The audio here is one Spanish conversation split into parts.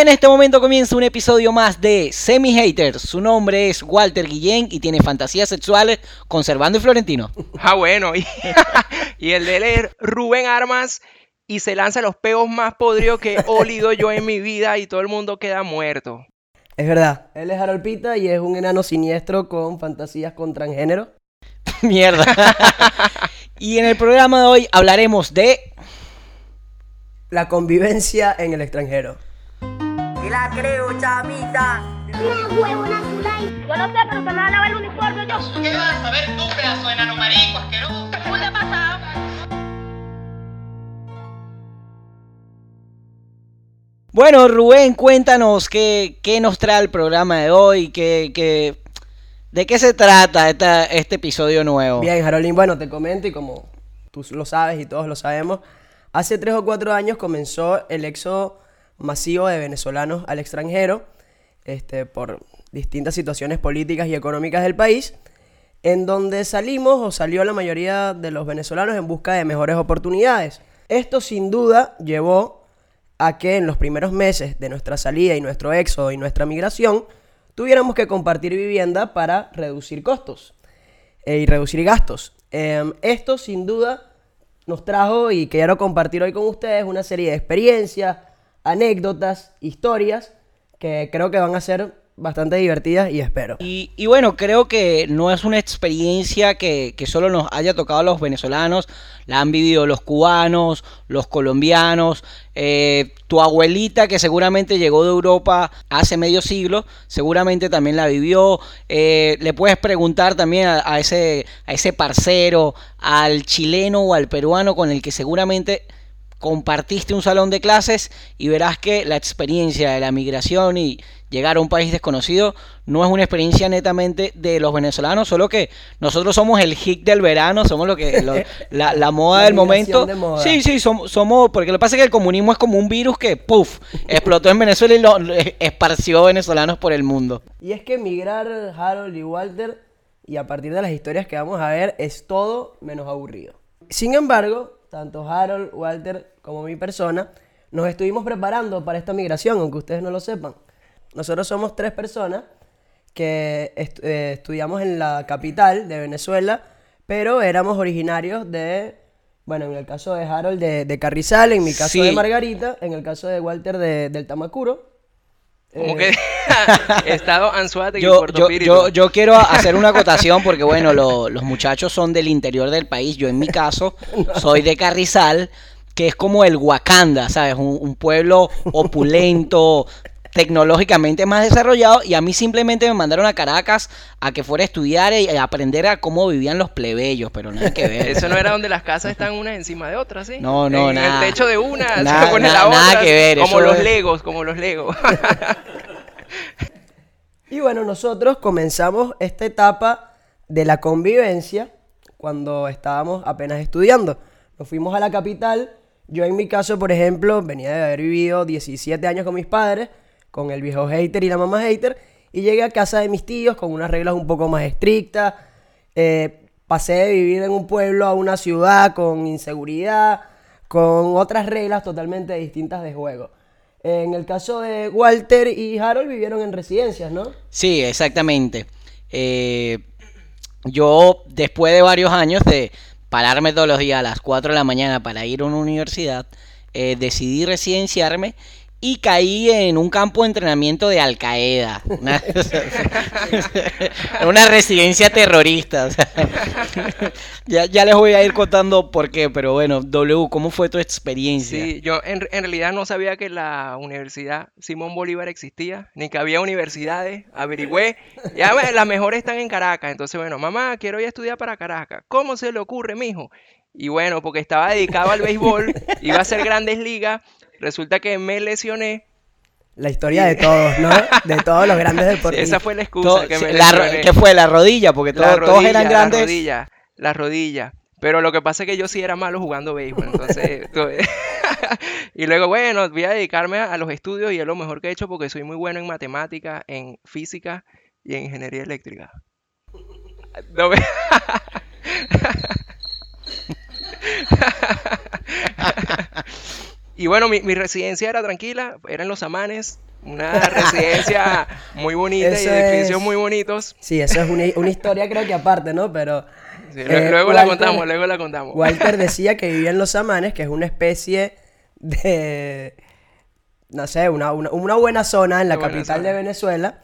en este momento comienza un episodio más de Semi Haters. Su nombre es Walter Guillén y tiene fantasías sexuales conservando y Florentino. Ah, bueno. Y, y el de él es Rubén Armas y se lanza los peos más podridos que he olido yo en mi vida y todo el mundo queda muerto. Es verdad, él es Harold Pita y es un enano siniestro con fantasías con transgénero. Mierda. y en el programa de hoy hablaremos de La convivencia en el extranjero. La creo, chamita. Una huevona Zulay. Yo no sé, pero se me va a lavar el uniforme yo. ¿Qué vas a saber tú, pedazo de enano marico asqueroso? ¿Qué le pasa? Bueno, Rubén, cuéntanos qué, qué nos trae el programa de hoy, qué, qué- de qué se trata esta- este episodio nuevo. Bien, Harolín, bueno, te comento y como tú lo sabes y todos lo sabemos, hace tres o cuatro años comenzó el éxodo masivo de venezolanos al extranjero este, por distintas situaciones políticas y económicas del país, en donde salimos o salió la mayoría de los venezolanos en busca de mejores oportunidades. Esto sin duda llevó a que en los primeros meses de nuestra salida y nuestro éxodo y nuestra migración tuviéramos que compartir vivienda para reducir costos eh, y reducir gastos. Em, esto sin duda nos trajo y quiero compartir hoy con ustedes una serie de experiencias, anécdotas, historias que creo que van a ser bastante divertidas y espero. Y, bueno, creo que no es una experiencia que, solo nos haya tocado a los venezolanos, la han vivido los cubanos, los colombianos, eh, tu abuelita que seguramente llegó de Europa hace medio siglo, seguramente también la vivió, eh, le puedes preguntar también a, a ese, a ese parcero, al chileno o al peruano con el que seguramente compartiste un salón de clases y verás que la experiencia de la migración y llegar a un país desconocido no es una experiencia netamente de los venezolanos, solo que nosotros somos el hit del verano, somos lo que lo- la, la moda La del momento. de moda. Sí, sí, somos, somos, porque lo que pasa es que el comunismo es como un virus que, puff, explotó en Venezuela y lo, lo esparció venezolanos por el mundo. Y es que migrar Harold y Walter, y a partir de las historias que vamos a ver, es todo menos aburrido. Sin embargo, tanto Harold, Walter como mi persona, nos estuvimos preparando para esta migración, aunque ustedes no lo sepan. Nosotros somos tres personas que est- eh, estudiamos en la capital de Venezuela, pero éramos originarios de, bueno, en el caso de Harold de, de Carrizal, en mi caso Sí. de Margarita, en el caso de Walter de- del Tamacuro. Como Eh, que estado Anzuategui, Yo, Puerto yo, Píritu. yo, yo quiero hacer una acotación porque, bueno, lo- los muchachos son del interior del país. Yo, en mi caso, soy de Carrizal, que es como el Wakanda, ¿sabes? Un, un pueblo opulento, tecnológicamente más desarrollado. Y a mí simplemente me mandaron a Caracas a que fuera a estudiar y a aprender a cómo vivían los plebeyos, pero nada que ver. Eso no era donde las casas están unas encima de otras, ¿sí? No, no, en nada. el techo de una, Nada, se pone nada- la otra. nada que ver, Como los es- legos, como los legos. Y bueno, nosotros comenzamos esta etapa de la convivencia cuando estábamos apenas estudiando. Nos fuimos a la capital. Yo en mi caso, por ejemplo, venía de haber vivido 17 años con mis padres, con el viejo hater y la mamá hater, y llegué a casa de mis tíos con unas reglas un poco más estrictas. Eh, pasé de vivir en un pueblo a una ciudad con inseguridad, con otras reglas totalmente distintas de juego. En el caso de Walter y Harold vivieron en residencias, ¿no? Sí, exactamente. Eh, yo, después de varios años de pararme todos los días a las 4 de la mañana para ir a una universidad, eh, decidí residenciarme y caí en un campo de entrenamiento de Al Qaeda. Una, residencia terrorista. ya, ya les voy a ir contando por qué, pero bueno, W, ¿cómo fue tu experiencia? Sí, yo en, en realidad no sabía que la Universidad Simón Bolívar existía, ni que había universidades, averigüé. Ya las mejores están en Caracas, entonces bueno, mamá, quiero ir a estudiar para Caracas. ¿Cómo se le ocurre, mijo? Y bueno, porque estaba dedicado al béisbol, iba a hacer grandes ligas, resulta que me lesioné. La historia de todos, ¿no? De todos los grandes Sí, deportistas. esa fue la excusa Todo- que me la ro- lesioné. ¿Qué fue? La rodilla, porque La todo- todos eran rodilla, grandes. La rodilla, la rodilla. Pero lo que pasa es que yo sí era malo jugando béisbol, entonces... y luego, bueno, voy a dedicarme a, a los estudios y es lo mejor que he hecho porque soy muy bueno en matemática, en física y en ingeniería eléctrica. No me- y bueno, mi, mi residencia era tranquila, era en Los Amanes, Una residencia muy bonita y Eso edificios es- muy bonitos. Sí, eso es una, una historia creo que aparte, ¿no? Pero... Sí, eh, lue- luego la contamos, luego la contamos. Walter decía que vivía en Los Amanes, que es una especie de... No sé, una, una, una buena zona en la capital de. Venezuela.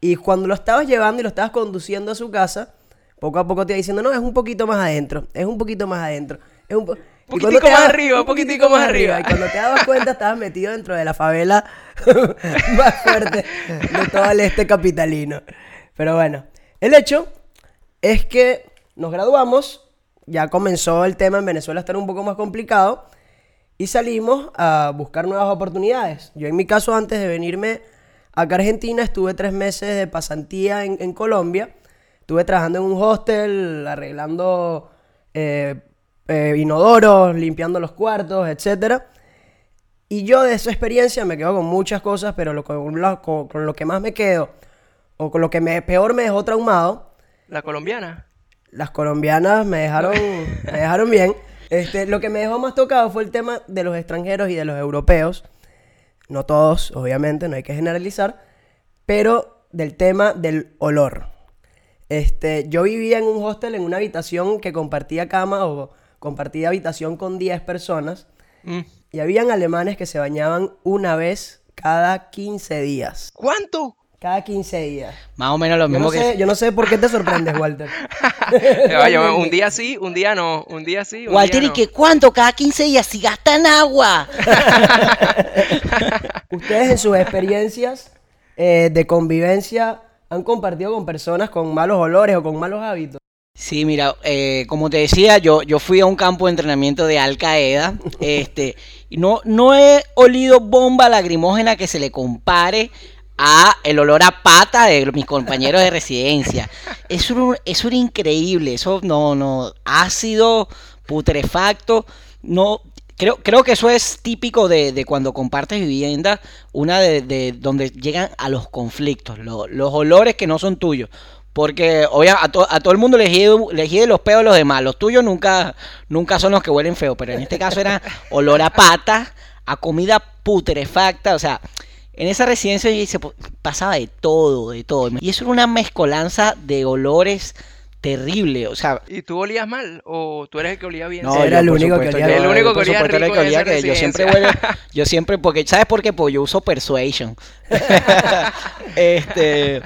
Y cuando lo estabas llevando y lo estabas conduciendo a su casa, poco a poco te iba diciendo, no, es un poquito más adentro, es un poquito más adentro. Es un po-". Poquitico más arriba, poquitico más arriba. Y cuando te dabas cuenta, estabas metido dentro de la favela más fuerte de todo el este capitalino. Pero bueno, el hecho es que nos graduamos, ya comenzó el tema en Venezuela a estar un poco más complicado y salimos a buscar nuevas oportunidades. Yo en mi caso, antes de venirme acá a Argentina, estuve tres meses de pasantía en, en Colombia. Estuve trabajando en un hostel, arreglando eh, eh, inodoros, limpiando los cuartos, etcétera. Y yo de esa experiencia me quedo con muchas cosas, pero lo, con, lo, con- con lo que más me quedo, o con lo que me, peor me dejó traumado, La colombiana. las colombianas me dejaron, me dejaron bien. Este, lo que me dejó más tocado fue el tema de los extranjeros y de los europeos. No todos, obviamente, no hay que generalizar. Pero del tema del olor. Este, yo vivía en un hostel en una habitación que compartía cama o compartía habitación con 10 personas. Mm. Y habían alemanes que se bañaban una vez cada 15 días. ¿Cuánto? Cada 15 días. Más o menos lo Yo mismo no, que... sé, yo no sé por qué te sorprendes, Walter. Un día sí, un día no. Un día sí, un Walter, día ¿y no. que cuánto? Cada 15 días, si gastan agua. Ustedes en sus experiencias eh, de convivencia han compartido con personas con malos olores o con malos hábitos. Sí, mira, eh, como te decía, yo, yo fui a un campo de entrenamiento de Al Qaeda. Este, no, no he olido bomba lacrimógena que se le compare a el olor a pata de mis compañeros de residencia. Eso eso era increíble. Eso no, no, ácido, putrefacto. No, creo, creo que eso es típico de, de cuando compartes vivienda, una de, de donde llegan a los conflictos, lo- los olores que no son tuyos. Porque obvia, a, a todo el mundo les hiede los peos los demás. Los tuyos nunca, nunca son los que huelen feo. Pero en este caso era olor a pata, a comida putrefacta. O sea, en esa residencia se po- pasaba de todo, de todo. Y eso era una mezcolanza de olores terrible. O sea, ¿Y tú olías mal? ¿O tú eres el que olía bien? No, Era el único que olía. El único que olía supuesto era el rico que olía que yo siempre huelo- yo siempre, porque, ¿sabes por qué? Porque yo uso Persuasion. este,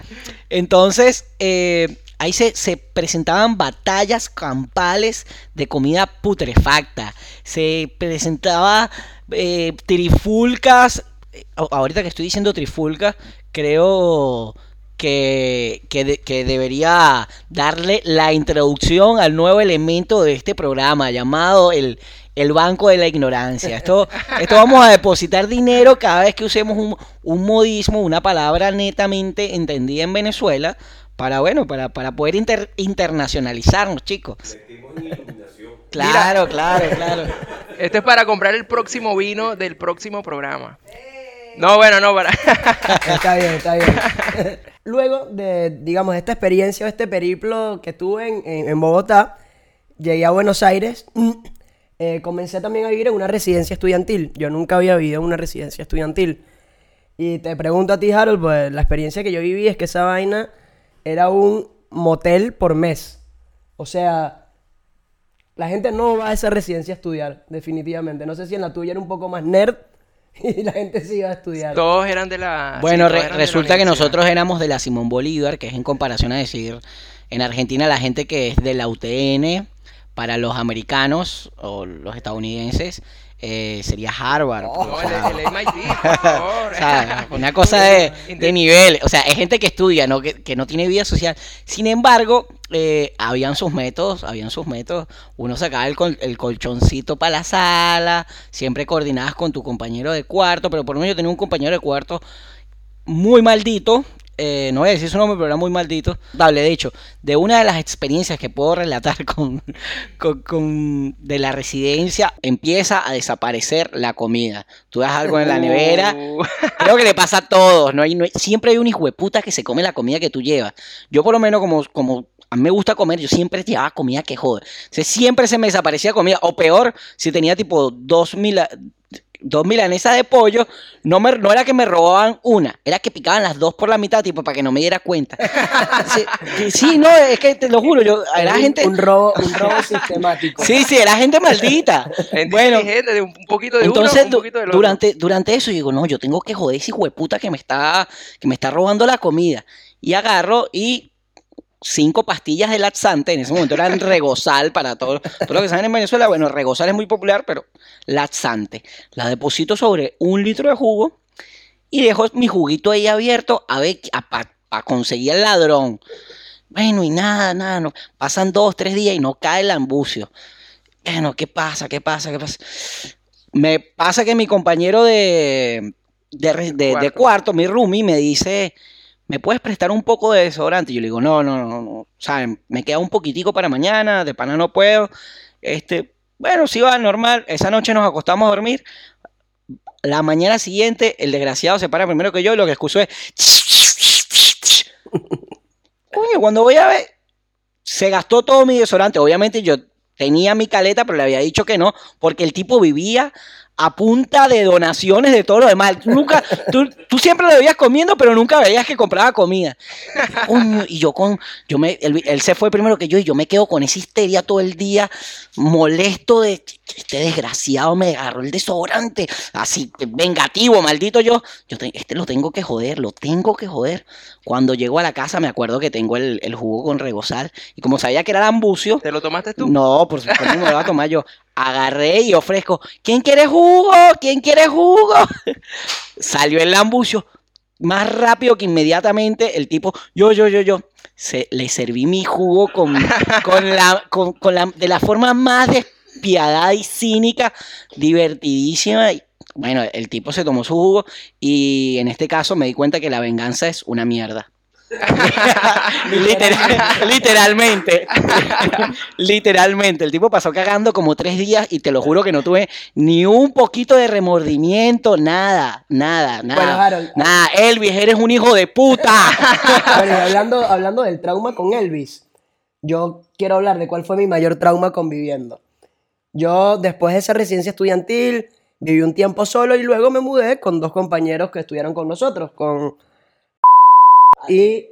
entonces, eh, ahí se, se presentaban batallas campales de comida putrefacta. Se presentaba eh, trifulcas. eh, Ahorita que estoy diciendo trifulcas, creo que, que, de- que debería darle la introducción al nuevo elemento de este programa llamado el, el Banco de la Ignorancia. Esto, esto vamos a depositar dinero cada vez que usemos un, un modismo, una palabra netamente entendida en Venezuela, para bueno, para, para poder inter- internacionalizarnos, chicos. Claro, claro, claro. Este es para comprar el próximo vino del próximo programa. No, bueno, no, para. Está bien, está bien. Luego de, digamos, esta experiencia este periplo que tuve en Bogotá, llegué a Buenos Aires. eh, comencé también a vivir en una residencia estudiantil. Yo nunca había vivido en una residencia estudiantil. Y te pregunto a ti, Harold, pues la experiencia que yo viví es que esa vaina era un motel por mes. O sea, la gente no va a esa residencia a estudiar, definitivamente. No sé si en la tuya era un poco más nerd y la gente sí iba a estudiar. Todos eran de la. Bueno, sí, todos re- eran de la resulta que nosotros éramos de la Simón Bolívar, que es en comparación a decir, en Argentina la gente que es de la UTN, para los americanos o los estadounidenses, eh, sería Harvard. Oh. No, o el, sea, el MIT, por favor. o sea, una cosa de, de nivel, o sea, es gente que estudia, ¿no? Que, que no tiene vida social. Sin embargo, eh, habían sus métodos, habían sus métodos. Uno sacaba el, col- el colchoncito para la sala, siempre coordinadas con tu compañero de cuarto, pero por lo menos yo tenía un compañero de cuarto muy maldito. Eh, no voy a decir su nombre, pero era muy maldito. Dable, de hecho, de una de las experiencias que puedo relatar con, con, con- de la residencia, empieza a desaparecer la comida. Tú das algo en la nevera, Uh, Creo que le pasa a todos, ¿no? Hay, no hay- siempre hay un hijo de puta que se come la comida que tú llevas. Yo por lo menos como, como a mí me gusta comer, yo siempre llevaba comida que jode. O sea, siempre se me desaparecía comida. O peor, si tenía tipo dos mil... dos milanesas de pollo, no, me, no era que me robaban una, era que picaban las dos por la mitad, tipo, para que no me diera cuenta. Sí, no, es que te lo juro, yo, era un, gente... un robo, un robo sistemático. Sí, sí, era gente maldita. Gente bueno, de un poquito de entonces, uno, un poquito otro. durante, durante eso, yo digo, no, yo tengo que joder ese hueputa que me está, que me está robando la comida. Y agarro y cinco pastillas de laxante, en ese momento eran regozal para todos todo lo que saben en Venezuela. Bueno, regozal es muy popular, pero laxante. La deposito sobre un litro de jugo y dejo mi juguito ahí abierto a ver, para conseguir el ladrón. Bueno, y nada, nada, no. pasan dos, tres días y no cae el ambucio. Bueno, ¿qué pasa? ¿Qué pasa? ¿Qué pasa? Me pasa que mi compañero de, de, de- de Cuarto. cuarto, mi roomie, me dice, ¿me puedes prestar un poco de desodorante? Yo le digo, no, no, no, no. ¿Saben? Me queda un poquitico para mañana, de pana no puedo. Este, bueno, sí va, normal. Esa noche nos acostamos a dormir. La mañana siguiente, el desgraciado se para primero que yo y lo que escucho es... Coño, cuando voy a ver, se gastó todo mi desodorante. Obviamente yo tenía mi caleta, pero le había dicho que no, porque el tipo vivía a punta de donaciones de todo lo demás. Tú Nunca, tú, tú siempre lo veías comiendo, pero nunca veías que compraba comida. Coño, y yo con, yo me, él, él se fue primero que yo y yo me quedo con esa histeria todo el día, molesto de este desgraciado me agarró el desodorante, así vengativo, maldito yo. Yo te- este lo tengo que joder, lo tengo que joder. Cuando llego a la casa me acuerdo que tengo el, el jugo con regozal y como sabía que era lambucio, ¿Te lo tomaste tú? no, por supuesto no me lo voy a tomar yo. Agarré y ofrezco, ¿quién quiere jugo? ¿Quién quiere jugo? Salió el lambucio más rápido que inmediatamente el tipo, yo, yo, yo, yo, se, le serví mi jugo con, con la, con, con la, de la forma más despiadada y cínica, divertidísima. Y, bueno, el tipo se tomó su jugo y en este caso me di cuenta que la venganza es una mierda. Literal- literalmente. literalmente. El tipo pasó cagando como tres días y te lo juro que no tuve ni un poquito de remordimiento, nada, nada, nada. Bueno, Harold. Nada, Elvis, eres un hijo de puta. Bueno, hablando, hablando del trauma con Elvis, yo quiero hablar de cuál fue mi mayor trauma conviviendo. Yo, después de esa residencia estudiantil, viví un tiempo solo y luego me mudé con dos compañeros que estuvieron con nosotros, con... Y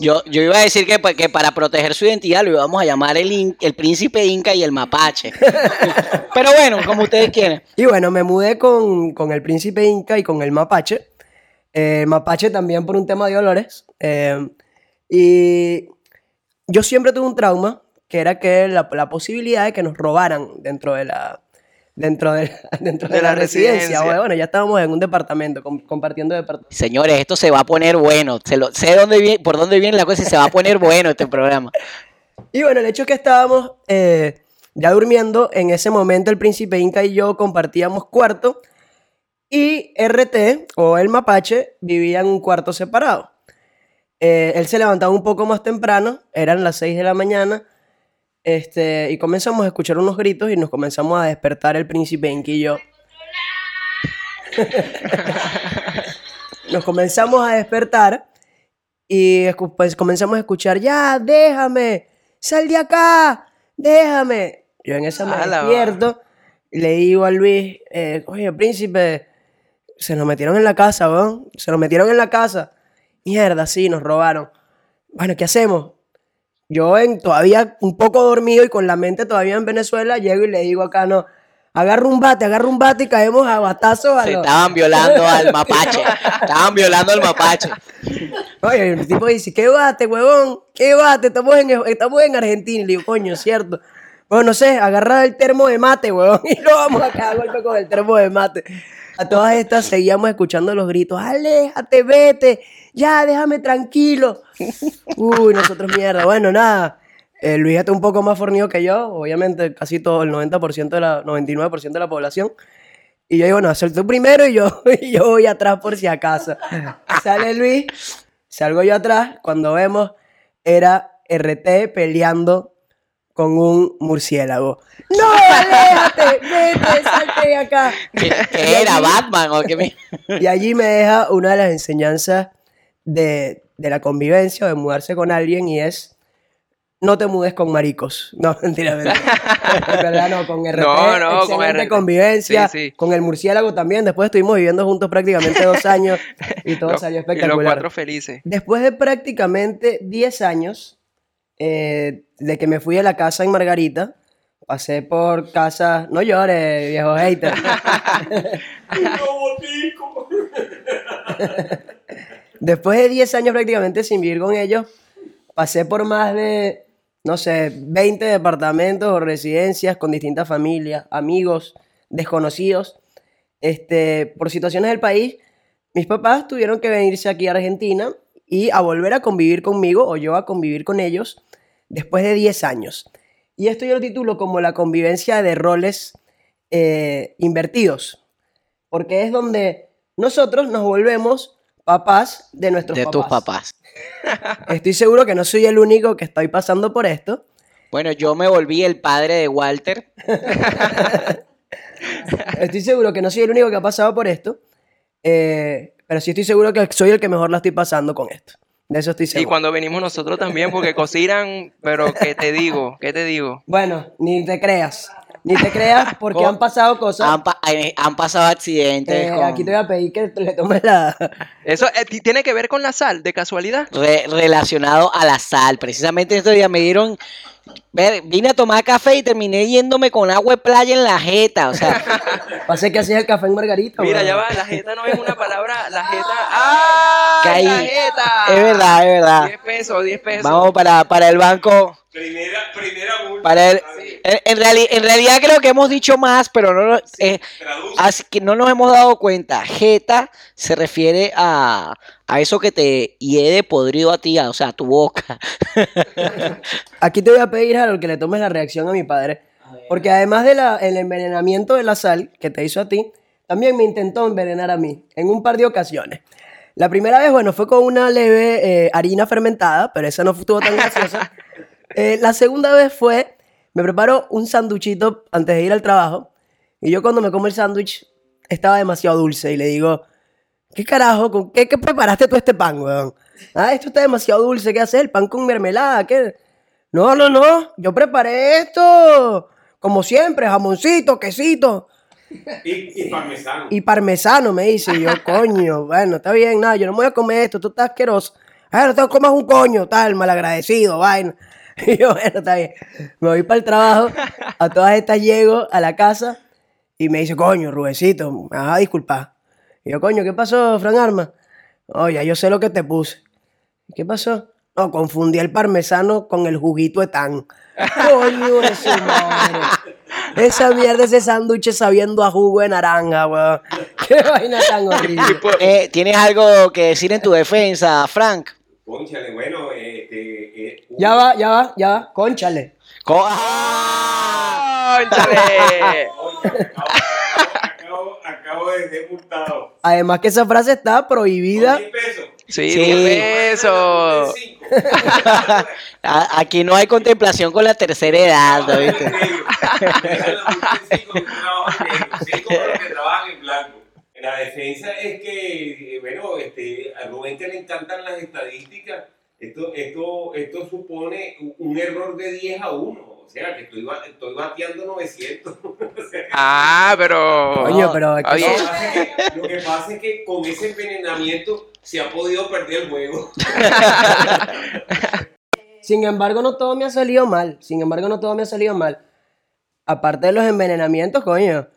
Yo, yo iba a decir que, pa- que para proteger su identidad lo íbamos a llamar el, in- el príncipe inca y el mapache. Pero bueno, como ustedes quieren. Y bueno, me mudé con, con el príncipe Inca y con el mapache. Eh, mapache también por un tema de olores. Eh, y yo siempre tuve un trauma, que era que la, la posibilidad de que nos robaran dentro de la, dentro de, dentro de De la, la residencia. residencia. Bueno, ya estábamos en un departamento, com- compartiendo departamento. Señores, esto se va a poner bueno. Se lo, sé dónde viene, por dónde viene la cosa y se va a poner bueno este programa. Y bueno, el hecho es que estábamos eh, ya durmiendo. En ese momento el príncipe Inca y yo compartíamos cuarto. Y RT, o el mapache, vivía en un cuarto separado. Eh, él se levantaba un poco más temprano, eran las 6 de la mañana. Este, y comenzamos a escuchar unos gritos y nos comenzamos a despertar el príncipe yo. nos comenzamos a despertar y pues comenzamos a escuchar, ya, déjame, sal de acá, déjame. Yo en esa me A la despierto y le digo a Luis, eh, oye, príncipe, se nos metieron en la casa, weón, se nos metieron en la casa. Mierda, sí, nos robaron. Bueno, ¿qué hacemos? Yo en, todavía un poco dormido y con la mente todavía en Venezuela, llego y le digo acá, no, agarra un bate, agarra un bate y caemos a batazos a Se los- estaban violando al mapache. Estaban violando al mapache. Oye, el tipo dice, ¿qué bate, huevón? ¿Qué bate? Estamos en, estamos en Argentina. Y le digo, coño, cierto. Bueno, no sé, agarra el termo de mate, huevón. Y lo vamos a cagar golpe con el termo de mate. A todas estas seguíamos escuchando los gritos, aléjate, vete, ya, déjame tranquilo. Uy, nosotros mierda. Bueno, nada. Eh, Luis está un poco más fornido que yo, obviamente casi todo, el 90% de la, 99% de la población. Y yo digo, no, suelto tú primero y yo, y yo voy atrás por si acaso. Sale Luis, salgo yo atrás, cuando vemos, era RT peleando con un murciélago. ¡No, aléjate! ¡Vete, salte de acá! ¿Qué, qué era? ¿Batman o qué me- Y allí me deja una de las enseñanzas de, de la convivencia o de mudarse con alguien y es no te mudes con maricos. No, mentira, mentira. En verdad no, con RP, No, no, con RP. convivencia, Sí, sí. con el murciélago también. Después estuvimos viviendo juntos prácticamente dos años y todo salió y los espectacular. cuatro felices. Después de prácticamente 10 años eh, de que me fui a la casa en Margarita, pasé por casas, no llores, viejo hater. Después de 10 años prácticamente sin vivir con ellos, pasé por más de, no sé, 20 departamentos o residencias con distintas familias, amigos, desconocidos. Este, por situaciones del país, mis papás tuvieron que venirse aquí a Argentina y a volver a convivir conmigo o yo a convivir con ellos después de 10 años. Y esto yo lo titulo como la convivencia de roles eh, invertidos, porque es donde nosotros nos volvemos papás de nuestros de papás. tus papás. Estoy seguro que no soy el único que estoy pasando por esto. Bueno, yo me volví el padre de Walter. Estoy seguro que no soy el único que ha pasado por esto. eh, pero sí estoy seguro que soy el que mejor la estoy pasando con esto. De eso estoy Y seguro. cuando venimos nosotros también, porque cocinan, pero ¿qué te digo? ¿Qué te digo? Bueno, ni te creas. Ni te creas porque han pasado cosas. Han, pa- han pasado accidentes. Eh, con- Aquí te voy a pedir que le tomes la... Eso eh, ti- tiene que ver con la sal, de casualidad. re- relacionado a la sal. Precisamente estos días me dieron. vine a tomar café y terminé yéndome con agua de playa en la jeta. O sea, Pasé que hacías el café en Margarita. Mira, ya va, la jeta no es una palabra, la jeta. ¡Ah! ¡La jeta! es verdad, es verdad. 10 pesos, 10 pesos. Vamos para, para el banco. Primera, primera multa. Para el, en, en reali- en realidad creo que hemos dicho más, pero no, eh, así que no nos hemos dado cuenta. Jeta se refiere a, a eso que te hiede podrido a ti, a- o sea, a tu boca. Aquí te voy a pedir, Harold, que le tomes la reacción a mi padre. Porque además del envenenamiento de la sal que te hizo a ti, también me intentó envenenar a mí en un par de ocasiones. La primera vez, bueno, fue con una leve eh, harina fermentada, pero esa no estuvo tan graciosa. Eh, la segunda vez fue, me preparó un sanduchito antes de ir al trabajo. Y yo cuando me como el sándwich, estaba demasiado dulce. Y le digo, ¿qué carajo? ¿Con qué, qué preparaste tú este pan, weón? Ah, esto está demasiado dulce. ¿Qué haces? ¿El pan con mermelada? ¿Qué? No, no, no. Yo preparé esto. Como siempre, jamoncito, quesito Y, y parmesano. y parmesano, me dice. Y yo, coño, bueno, está bien, nada, yo no me voy a comer esto, tú estás asqueroso. Ah, no te comas un coño, tal, malagradecido, vaina. Y yo, bueno, está bien. Me voy para el trabajo, a todas estas llego a la casa y me dice, coño, Rubecito, me vas a disculpar. Y yo, coño, ¿qué pasó, Fran Arma? Oye, yo sé lo que te puse. ¿Qué pasó? No, confundí el parmesano con el juguito de tan. Coño de su madre. Esa mierda, ese sándwich sabiendo a jugo de naranja, weón. Qué vaina tan horrible. Eh, ¿Tienes algo que decir en tu defensa, Frank? Cónchale, bueno, este. eh, Ya va, ya va, ya va. Conchale. Co- ¡Ah! ¡Cónchale! Oye, acabo, acabo, acabo de ser multado. Además que esa frase está prohibida. Con 10 pesos. Sí, Sí. 10 pesos. Aquí no hay contemplación con la tercera edad, ¿no viste? La defensa es que, eh, bueno, este, a Rubén que le encantan las estadísticas, esto, esto, esto supone un- error de 10 a 1, o sea, que estoy, estoy bateando 900. O sea, Ah, pero. Coño, pero es que Está lo, bien. que pasa es que, lo que pasa es que con ese envenenamiento se ha podido perder el juego. Sin embargo, no todo me ha salido mal. Sin embargo, no todo me ha salido mal. Aparte de los envenenamientos, coño.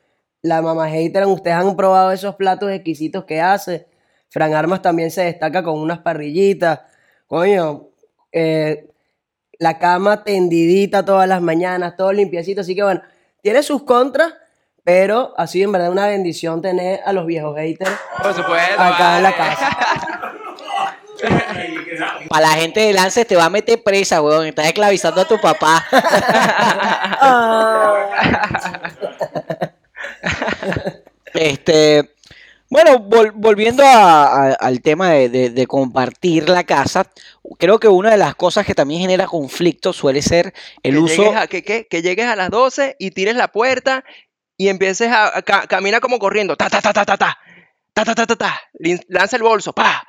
La mamá hater, ustedes han probado esos platos exquisitos que hace. Fran Armas también se destaca con unas parrillitas. Coño, eh, la cama tendidita todas las mañanas, todo limpiecito. Así que bueno, tiene sus contras, pero ha sido en verdad una bendición tener a los viejos haters Por supuesto. acá en la casa. Para la gente de Lance te va a meter presa, weón. Estás esclavizando a tu papá. Este, bueno, vol- volviendo a- a- al tema de, de- de compartir la casa, creo que una de las cosas que también genera conflicto suele ser el que uso. Llegues a, que, que- que llegues a las 12 y tires la puerta y empieces a, ca- camina como corriendo, ta ta ta ta ta ta, ta ta ta ta ta, lanza el bolso, pa.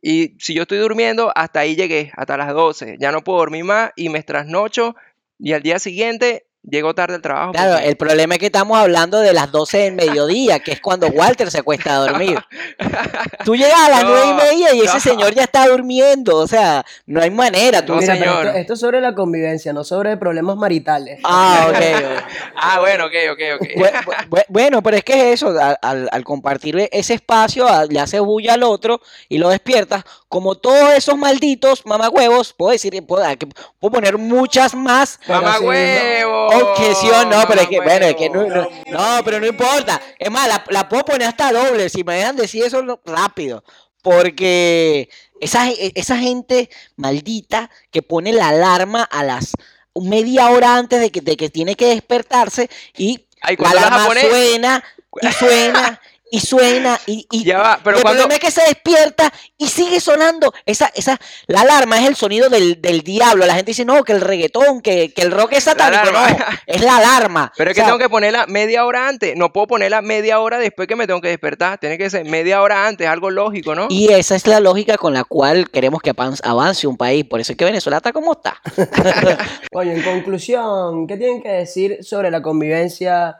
Y si yo estoy durmiendo, hasta ahí llegué, hasta las 12. Ya no puedo dormir más y me trasnocho y al día siguiente llego tarde al trabajo. Claro, porque- el problema es que estamos hablando de las 12 del mediodía, que es cuando Walter se acuesta a dormir. Tú llegas a las No, nueve y media y ese no. señor ya está durmiendo, o sea, no hay manera. Tú No, Mira, señor. esto, esto es sobre la convivencia, no sobre problemas maritales. Ah, ok. ok. Ah, bueno, ok, ok, ok. Bu- bu- bu- Bueno, pero es que es eso, al, al- compartir ese espacio, le haces bulla al otro y lo despiertas. Como todos esos malditos mamagüevos, puedo decir, puedo, que- puedo poner muchas más huevo. objeción, no, pero es que, bueno, es que no, no, no, pero no importa. Es más, la, la puedo poner hasta doble, si me dejan decir eso rápido. Porque esa, esa gente maldita que pone la alarma a las media hora antes de que, de que tiene que despertarse y Ay, la ¿cuándo la vas a alarma suena y suena y suena y, y Ya va, pero el cuando- problema es que se despierta y sigue sonando. Esa, esa, la alarma es el sonido del, del diablo. La gente dice, no, que el reggaetón, que, que el rock es satánico. No, es la alarma. Pero es O que tengo que ponerla media hora antes. No puedo ponerla media hora después que me tengo que despertar. Tiene que ser media hora antes, algo lógico, ¿no? Y esa es la lógica con la cual queremos que avan- avance un país. Por eso es que Venezuela está como está. Oye, en conclusión, ¿qué tienen que decir sobre la convivencia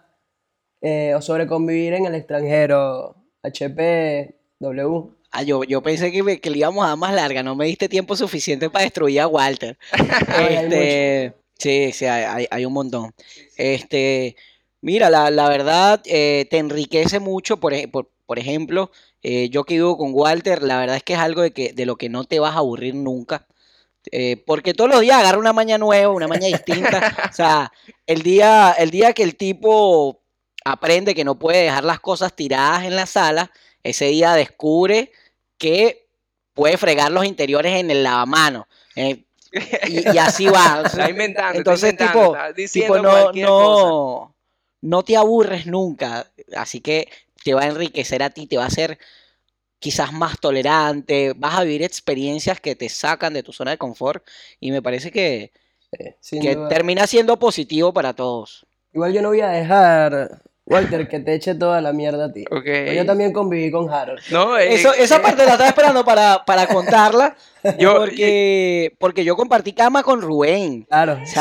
eh, o sobre convivir en el extranjero? HP, W. Ah, yo, yo pensé que, me- que le íbamos a dar más larga. No me diste tiempo suficiente para destruir a Walter. Este, sí, sí, hay, hay- un montón. Este, mira, la, la verdad eh, te enriquece mucho. Por, por, por ejemplo, eh, yo que vivo con Walter, la verdad es que es algo de, que, de lo que no te vas a aburrir nunca. Eh, porque todos los días agarra una maña nueva, una maña distinta. O sea, el día, el día que el tipo aprende que no puede dejar las cosas tiradas en la sala, ese día descubre que puede fregar los interiores en el lavamano. Eh, y, y así va. Está inventando, Entonces, está inventando, tipo, está diciendo tipo no, cualquier cosa. no, no te aburres nunca. Así que te va a enriquecer a ti, te va a hacer quizás más tolerante, vas a vivir experiencias que te sacan de tu zona de confort y me parece que, que duda. termina siendo positivo para todos. Igual yo no voy a dejar, Walter, que te eche toda la mierda a ti. Ok. Yo también conviví con Harold. No, eh, Eso, esa parte la estaba esperando para, para contarla, Yo- porque, porque yo compartí cama con Rubén. Claro. Sí.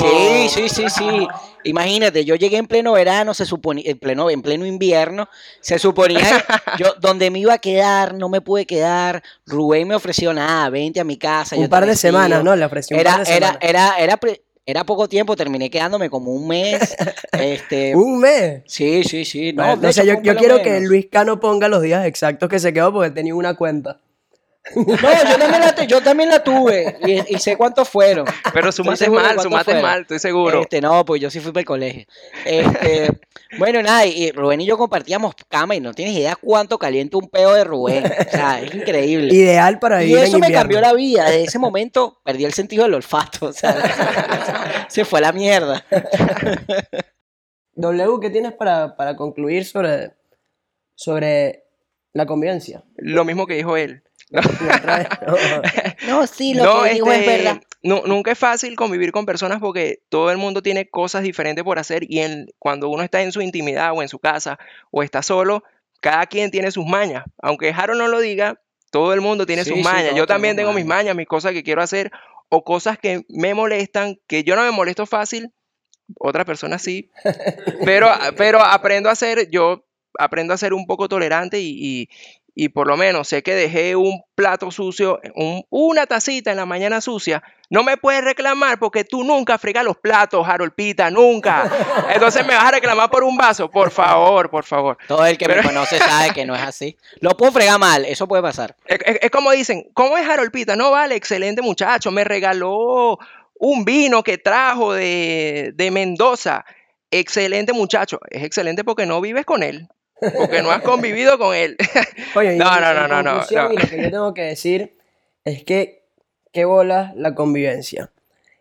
sí, sí, sí, sí. Imagínate, yo llegué en pleno verano, se suponía, en pleno, en pleno invierno, se suponía que yo donde me iba a quedar, no me pude quedar. Rubén me ofreció nada, vente a mi casa. Un yo par de recibo". semanas, ¿no? Le ofrecí un Era, par de era, semanas. era, era, pre- era poco tiempo, terminé quedándome como un mes. este, Un mes. sí, sí, sí. No, Bueno, no sé, yo, quiero que. Luis Cano ponga los días exactos que se quedó porque tenía una cuenta. No, yo también la, yo también la tuve y, y sé cuántos fueron. pero sumaste mal, sumaste fueron. mal, estoy seguro. Este, no, pues yo sí fui para el colegio. Este, bueno, nada, y Rubén y yo compartíamos cama y no tienes idea cuánto calienta un peo de Rubén. O sea, es increíble. Ideal para Y vivir en eso me invierno. cambió la vida. Desde ese momento perdí el sentido del olfato. O sea, se fue a la mierda. W, ¿qué tienes para, para concluir sobre, sobre la convivencia? Lo mismo que dijo él. Otra. No, sí, lo No, que digo es este, verdad. nu- nunca es fácil convivir con personas porque todo el mundo tiene cosas diferentes por hacer y en- cuando uno está en su intimidad o en su casa o está solo, cada quien tiene sus mañas. Aunque Harold no lo diga, todo el mundo tiene Sí, sus sí, mañas. Yo también tengo mis mañas. mis cosas que quiero hacer o cosas que me molestan, que yo no me molesto fácil, otras personas sí, pero, pero aprendo a ser, yo aprendo a ser un poco tolerante y, y- y por lo menos sé que dejé un plato sucio, un- una tacita en la mañana sucia, no me puedes reclamar porque tú nunca fregas los platos, Harold Pita, nunca. Entonces me vas a reclamar por un vaso, por favor, por favor. Todo el que me Pero- conoce sabe que no es así. Lo puedo fregar mal, eso puede pasar. Es, es- es como dicen, ¿cómo es Harold Pita? No vale, excelente muchacho, me regaló un vino que trajo de, de Mendoza. Excelente muchacho. Es excelente porque no vives con él, porque no has convivido con él. Oye, No, no, no, no, no, no. y lo que yo tengo que decir es que qué bola la convivencia.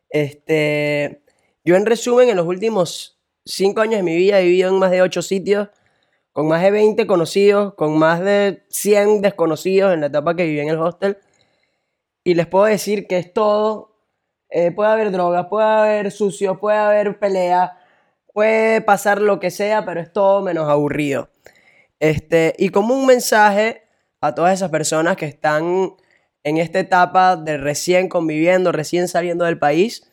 Este, yo en resumen, en los últimos cinco años de mi vida he vivido en más de ocho sitios, con más de 20 conocidos, con más de 100 desconocidos en la etapa que viví en el hostel. Y les puedo decir que es todo. eh, puede haber drogas, puede haber sucios, puede haber pelea, puede pasar lo que sea, pero es todo menos aburrido. Este, y como un mensaje a todas esas personas que están en esta etapa de recién conviviendo, recién saliendo del país.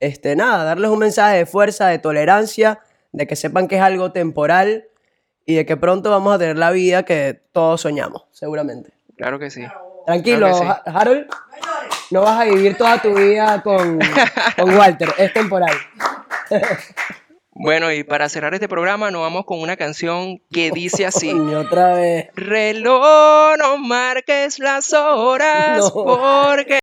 Este, nada, darles un mensaje de fuerza, de tolerancia, de que sepan que es algo temporal y de que pronto vamos a tener la vida que todos soñamos, seguramente. Claro que sí. Tranquilo, Claro que sí. Ha- Harold. No vas a vivir toda tu vida con, con Walter, es temporal. Bueno, y para cerrar este programa nos vamos con una canción que dice así. Y otra vez. Reloj, no marques las horas No. porque